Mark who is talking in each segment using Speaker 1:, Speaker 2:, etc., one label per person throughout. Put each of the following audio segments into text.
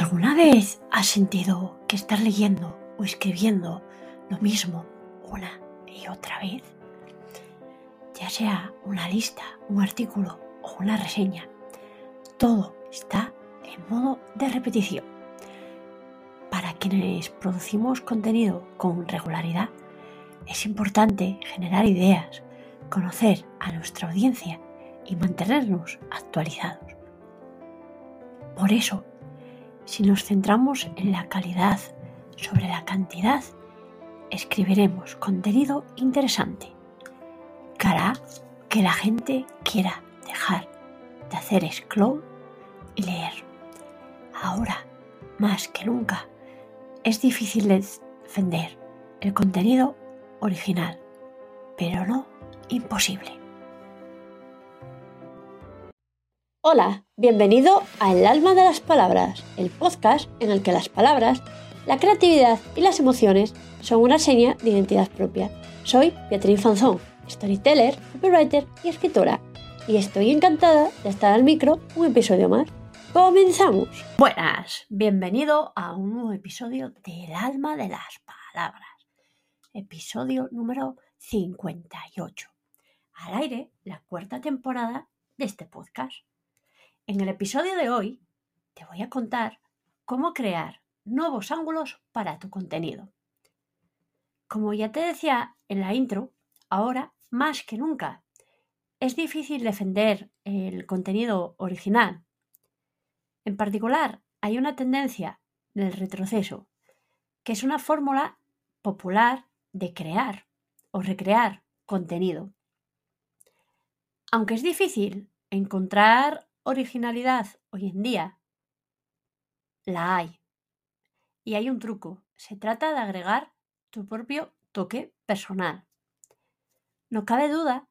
Speaker 1: ¿Alguna vez has sentido que estás leyendo o escribiendo lo mismo una y otra vez? Ya sea una lista, un artículo o una reseña, todo está en modo de repetición. Para quienes producimos contenido con regularidad, es importante generar ideas, conocer a nuestra audiencia y mantenernos actualizados. Por eso, si nos centramos en la calidad sobre la cantidad, escribiremos contenido interesante que hará que la gente quiera dejar de hacer scroll y leer. Ahora, más que nunca, es difícil defender el contenido original, pero no imposible.
Speaker 2: Hola, bienvenido a El alma de las palabras, el podcast en el que las palabras, la creatividad y las emociones son una seña de identidad propia. Soy Beatriz Fanzón, storyteller, copywriter y escritora, y estoy encantada de estar al micro un episodio más. ¡Comenzamos!
Speaker 1: Buenas, bienvenido a un nuevo episodio de El alma de las palabras, episodio número 58. Al aire, la cuarta temporada de este podcast. En el episodio de hoy te voy a contar cómo crear nuevos ángulos para tu contenido. Como ya te decía en la intro, ahora más que nunca es difícil defender el contenido original. En particular, hay una tendencia del retroceso, que es una fórmula popular de crear o recrear contenido. Aunque es difícil encontrar originalidad hoy en día, la hay. Y hay un truco. Se trata de agregar tu propio toque personal. No cabe duda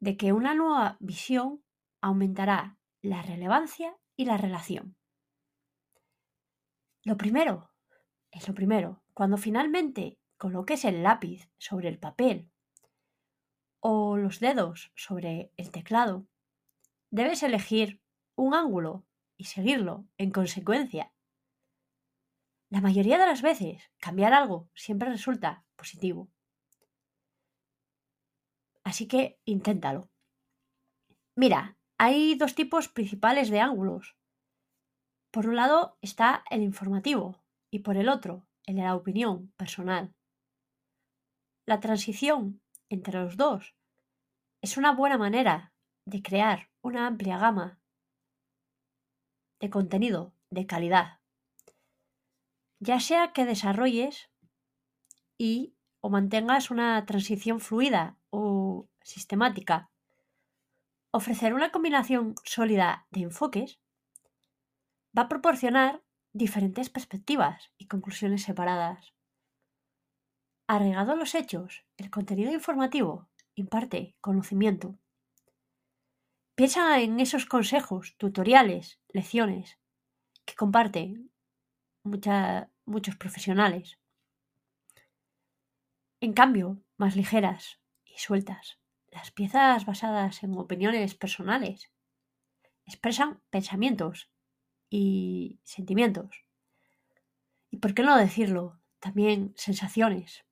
Speaker 1: de que una nueva visión aumentará la relevancia y la relación. Lo primero, es lo primero, cuando finalmente coloques el lápiz sobre el papel o los dedos sobre el teclado, Debes elegir un ángulo y seguirlo en consecuencia. La mayoría de las veces, cambiar algo siempre resulta positivo. Así que inténtalo. Mira, hay dos tipos principales de ángulos. Por un lado está el informativo y por el otro el de la opinión personal. La transición entre los dos es una buena manera de crear una amplia gama de contenido de calidad, ya sea que desarrolles y o mantengas una transición fluida o sistemática. Ofrecer una combinación sólida de enfoques va a proporcionar diferentes perspectivas y conclusiones separadas. Arregado los hechos, el contenido informativo imparte conocimiento Piensa en esos consejos, tutoriales, lecciones que comparten muchos profesionales. En cambio, más ligeras y sueltas, las piezas basadas en opiniones personales expresan pensamientos y sentimientos. Y por qué no decirlo, también sensaciones.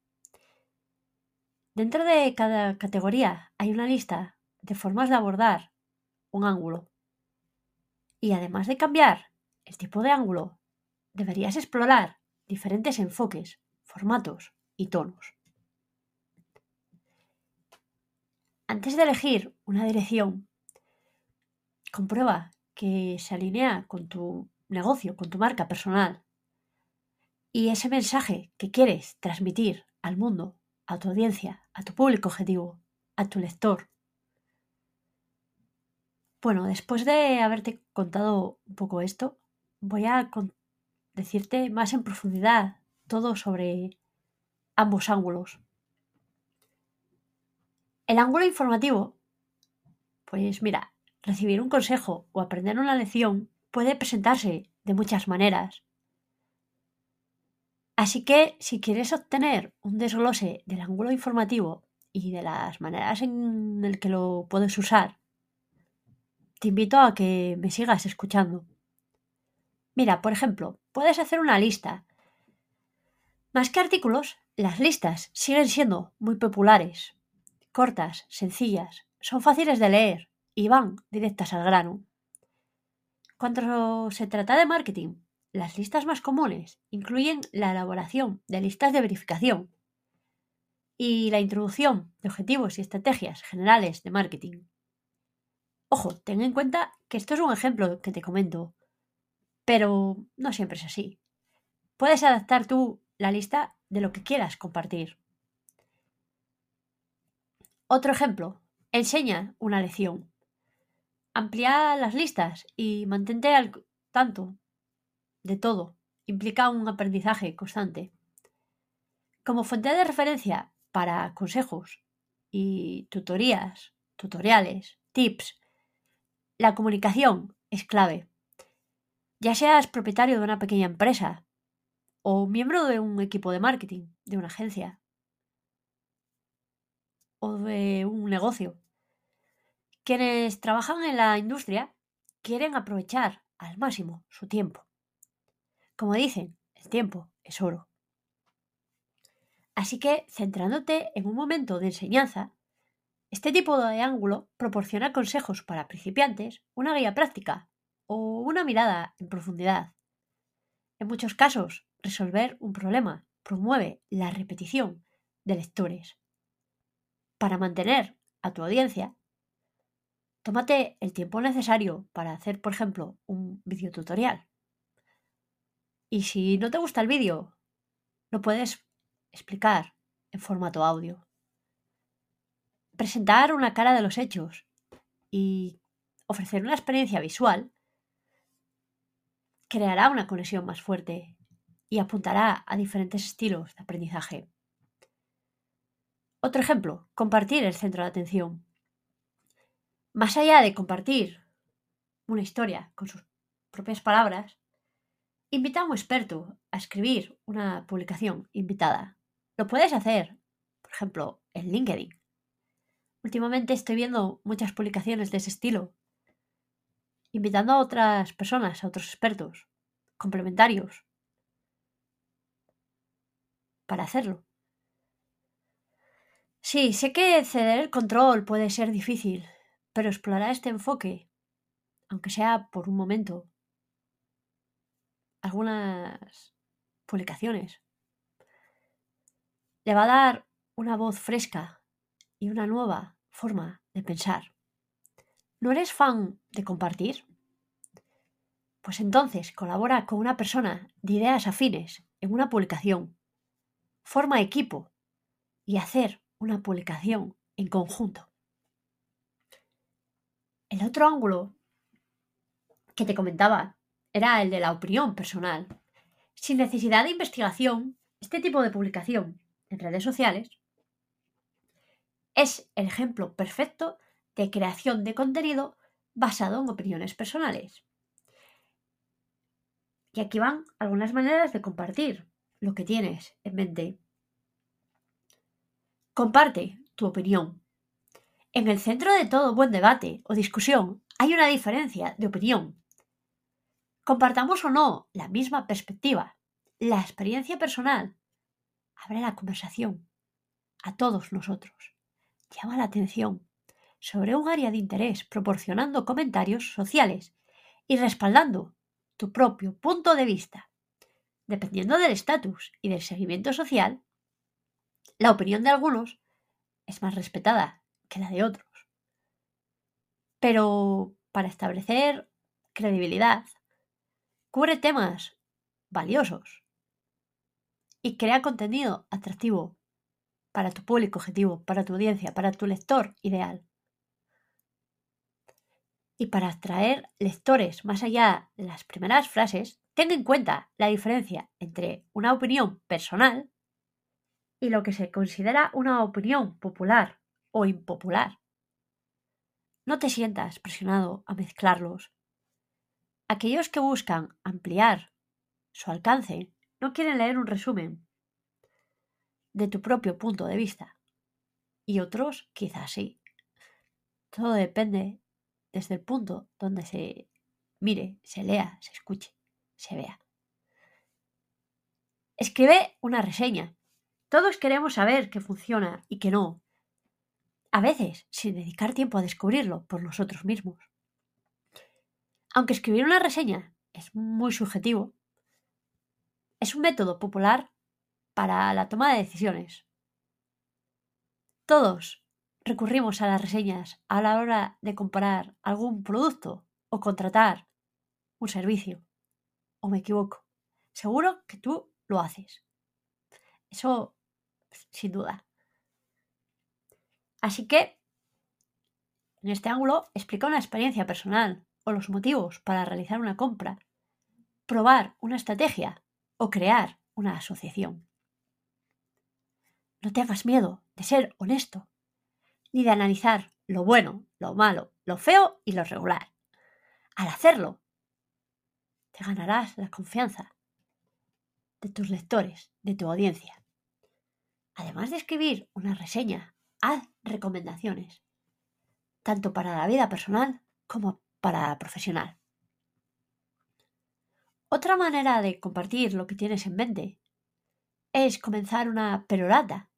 Speaker 1: Dentro de cada categoría hay una lista de formas de abordar un ángulo. Y además de cambiar el tipo de ángulo, deberías explorar diferentes enfoques, formatos y tonos. Antes de elegir una dirección, comprueba que se alinea con tu negocio, con tu marca personal y ese mensaje que quieres transmitir al mundo, a tu audiencia, a tu público objetivo, a tu lector. Bueno, después de haberte contado un poco esto, voy a decirte más en profundidad todo sobre ambos ángulos. El ángulo informativo, pues mira, recibir un consejo o aprender una lección puede presentarse de muchas maneras. Así que si quieres obtener un desglose del ángulo informativo y de las maneras en las que lo puedes usar, te invito a que me sigas escuchando. Mira, por ejemplo, puedes hacer una lista. Más que artículos, las listas siguen siendo muy populares, cortas, sencillas, son fáciles de leer y van directas al grano. Cuando se trata de marketing, las listas más comunes incluyen la elaboración de listas de verificación y la introducción de objetivos y estrategias generales de marketing. Ojo, ten en cuenta que esto es un ejemplo que te comento, pero no siempre es así. Puedes adaptar tú la lista de lo que quieras compartir. Otro ejemplo, enseña una lección. Amplía las listas y mantente al tanto de todo. Implica un aprendizaje constante. Como fuente de referencia para consejos y tutorías, tutoriales, tips, la comunicación es clave. Ya seas propietario de una pequeña empresa o miembro de un equipo de marketing, de una agencia o de un negocio. Quienes trabajan en la industria quieren aprovechar al máximo su tiempo. Como dicen, el tiempo es oro. Así que, centrándote en un momento de enseñanza, este tipo de ángulo proporciona consejos para principiantes, una guía práctica o una mirada en profundidad. En muchos casos, resolver un problema promueve la repetición de lectores. Para mantener a tu audiencia, tómate el tiempo necesario para hacer, por ejemplo, un videotutorial. Y si no te gusta el vídeo, lo puedes explicar en formato audio. Presentar una cara de los hechos y ofrecer una experiencia visual creará una conexión más fuerte y apuntará a diferentes estilos de aprendizaje. Otro ejemplo, compartir el centro de atención. Más allá de compartir una historia con sus propias palabras, Invita a un experto a escribir una publicación invitada. Lo puedes hacer, por ejemplo, en LinkedIn. Últimamente estoy viendo muchas publicaciones de ese estilo, invitando a otras personas, a otros expertos, complementarios, para hacerlo. Sí, sé que ceder el control puede ser difícil, pero explorar este enfoque, aunque sea por un momento, algunas publicaciones. Le va a dar una voz fresca y una nueva forma de pensar. ¿No eres fan de compartir? Pues entonces colabora con una persona de ideas afines en una publicación. Forma equipo y hacer una publicación en conjunto. El otro ángulo que te comentaba era el de la opinión personal. Sin necesidad de investigación, este tipo de publicación en redes sociales es el ejemplo perfecto de creación de contenido basado en opiniones personales. Y aquí van algunas maneras de compartir lo que tienes en mente. Comparte tu opinión. En el centro de todo buen debate o discusión hay una diferencia de opinión Compartamos o no la misma perspectiva, la experiencia personal abre la conversación a todos nosotros. Llama la atención sobre un área de interés proporcionando comentarios sociales y respaldando tu propio punto de vista. Dependiendo del estatus y del seguimiento social, la opinión de algunos es más respetada que la de otros. Pero para establecer credibilidad, Cubre temas valiosos y crea contenido atractivo para tu público objetivo, para tu audiencia, para tu lector ideal. Y para atraer lectores más allá de las primeras frases, ten en cuenta la diferencia entre una opinión personal y lo que se considera una opinión popular o impopular. No te sientas presionado a mezclarlos Aquellos que buscan ampliar su alcance no quieren leer un resumen de tu propio punto de vista. Y otros quizás sí. Todo depende desde el punto donde se mire, se lea, se escuche, se vea. Escribe una reseña. Todos queremos saber qué funciona y qué no. A veces, sin dedicar tiempo a descubrirlo por nosotros mismos. Aunque escribir una reseña es muy subjetivo, es un método popular para la toma de decisiones. Todos recurrimos a las reseñas a la hora de comprar algún producto o contratar un servicio. ¿O me equivoco? Seguro que tú lo haces. Eso, sin duda. Así que, en este ángulo, explica una experiencia personal o los motivos para realizar una compra, probar una estrategia o crear una asociación. No te hagas miedo de ser honesto, ni de analizar lo bueno, lo malo, lo feo y lo regular. Al hacerlo, te ganarás la confianza de tus lectores, de tu audiencia. Además de escribir una reseña, haz recomendaciones, tanto para la vida personal como para la profesional. Otra manera de compartir lo que tienes en mente es comenzar una perorata.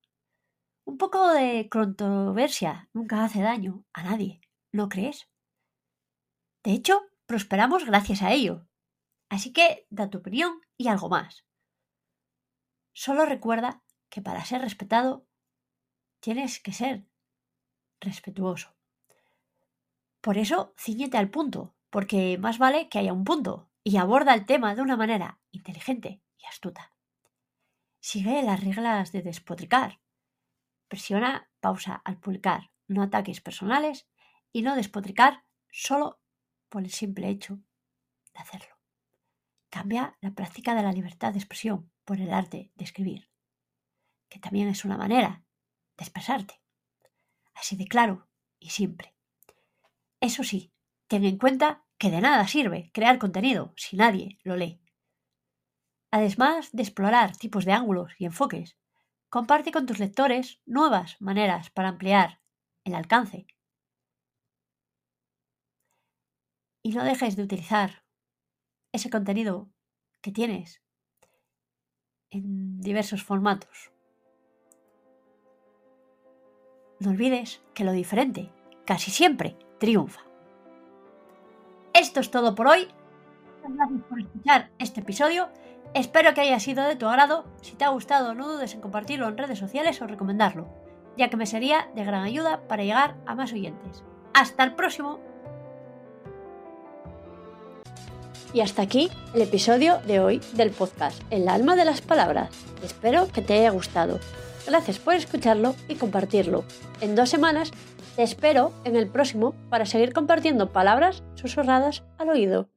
Speaker 1: Un poco de controversia nunca hace daño a nadie, ¿no crees? De hecho, prosperamos gracias a ello. Así que da tu opinión y algo más. Solo recuerda que para ser respetado tienes que ser respetuoso. Por eso, ciñete al punto, porque más vale que haya un punto y aborda el tema de una manera inteligente y astuta. Sigue las reglas de despotricar. Presiona pausa al publicar, no ataques personales y no despotricar solo por el simple hecho de hacerlo. Cambia la práctica de la libertad de expresión por el arte de escribir, que también es una manera de expresarte. Así de claro y simple. Eso sí, ten en cuenta que de nada sirve crear contenido si nadie lo lee. Además de explorar tipos de ángulos y enfoques, comparte con tus lectores nuevas maneras para ampliar el alcance. Y no dejes de utilizar ese contenido que tienes en diversos formatos. No olvides que lo diferente casi siempre triunfa. Esto es todo por hoy. Muchas gracias por escuchar este episodio. Espero que haya sido de tu agrado. Si te ha gustado, no dudes en compartirlo en redes sociales o recomendarlo, ya que me sería de gran ayuda para llegar a más oyentes. Hasta el próximo.
Speaker 2: Y hasta aquí el episodio de hoy del podcast El alma de las palabras. Espero que te haya gustado. Gracias por escucharlo y compartirlo. En dos semanas te espero en el próximo para seguir compartiendo palabras susurradas al oído.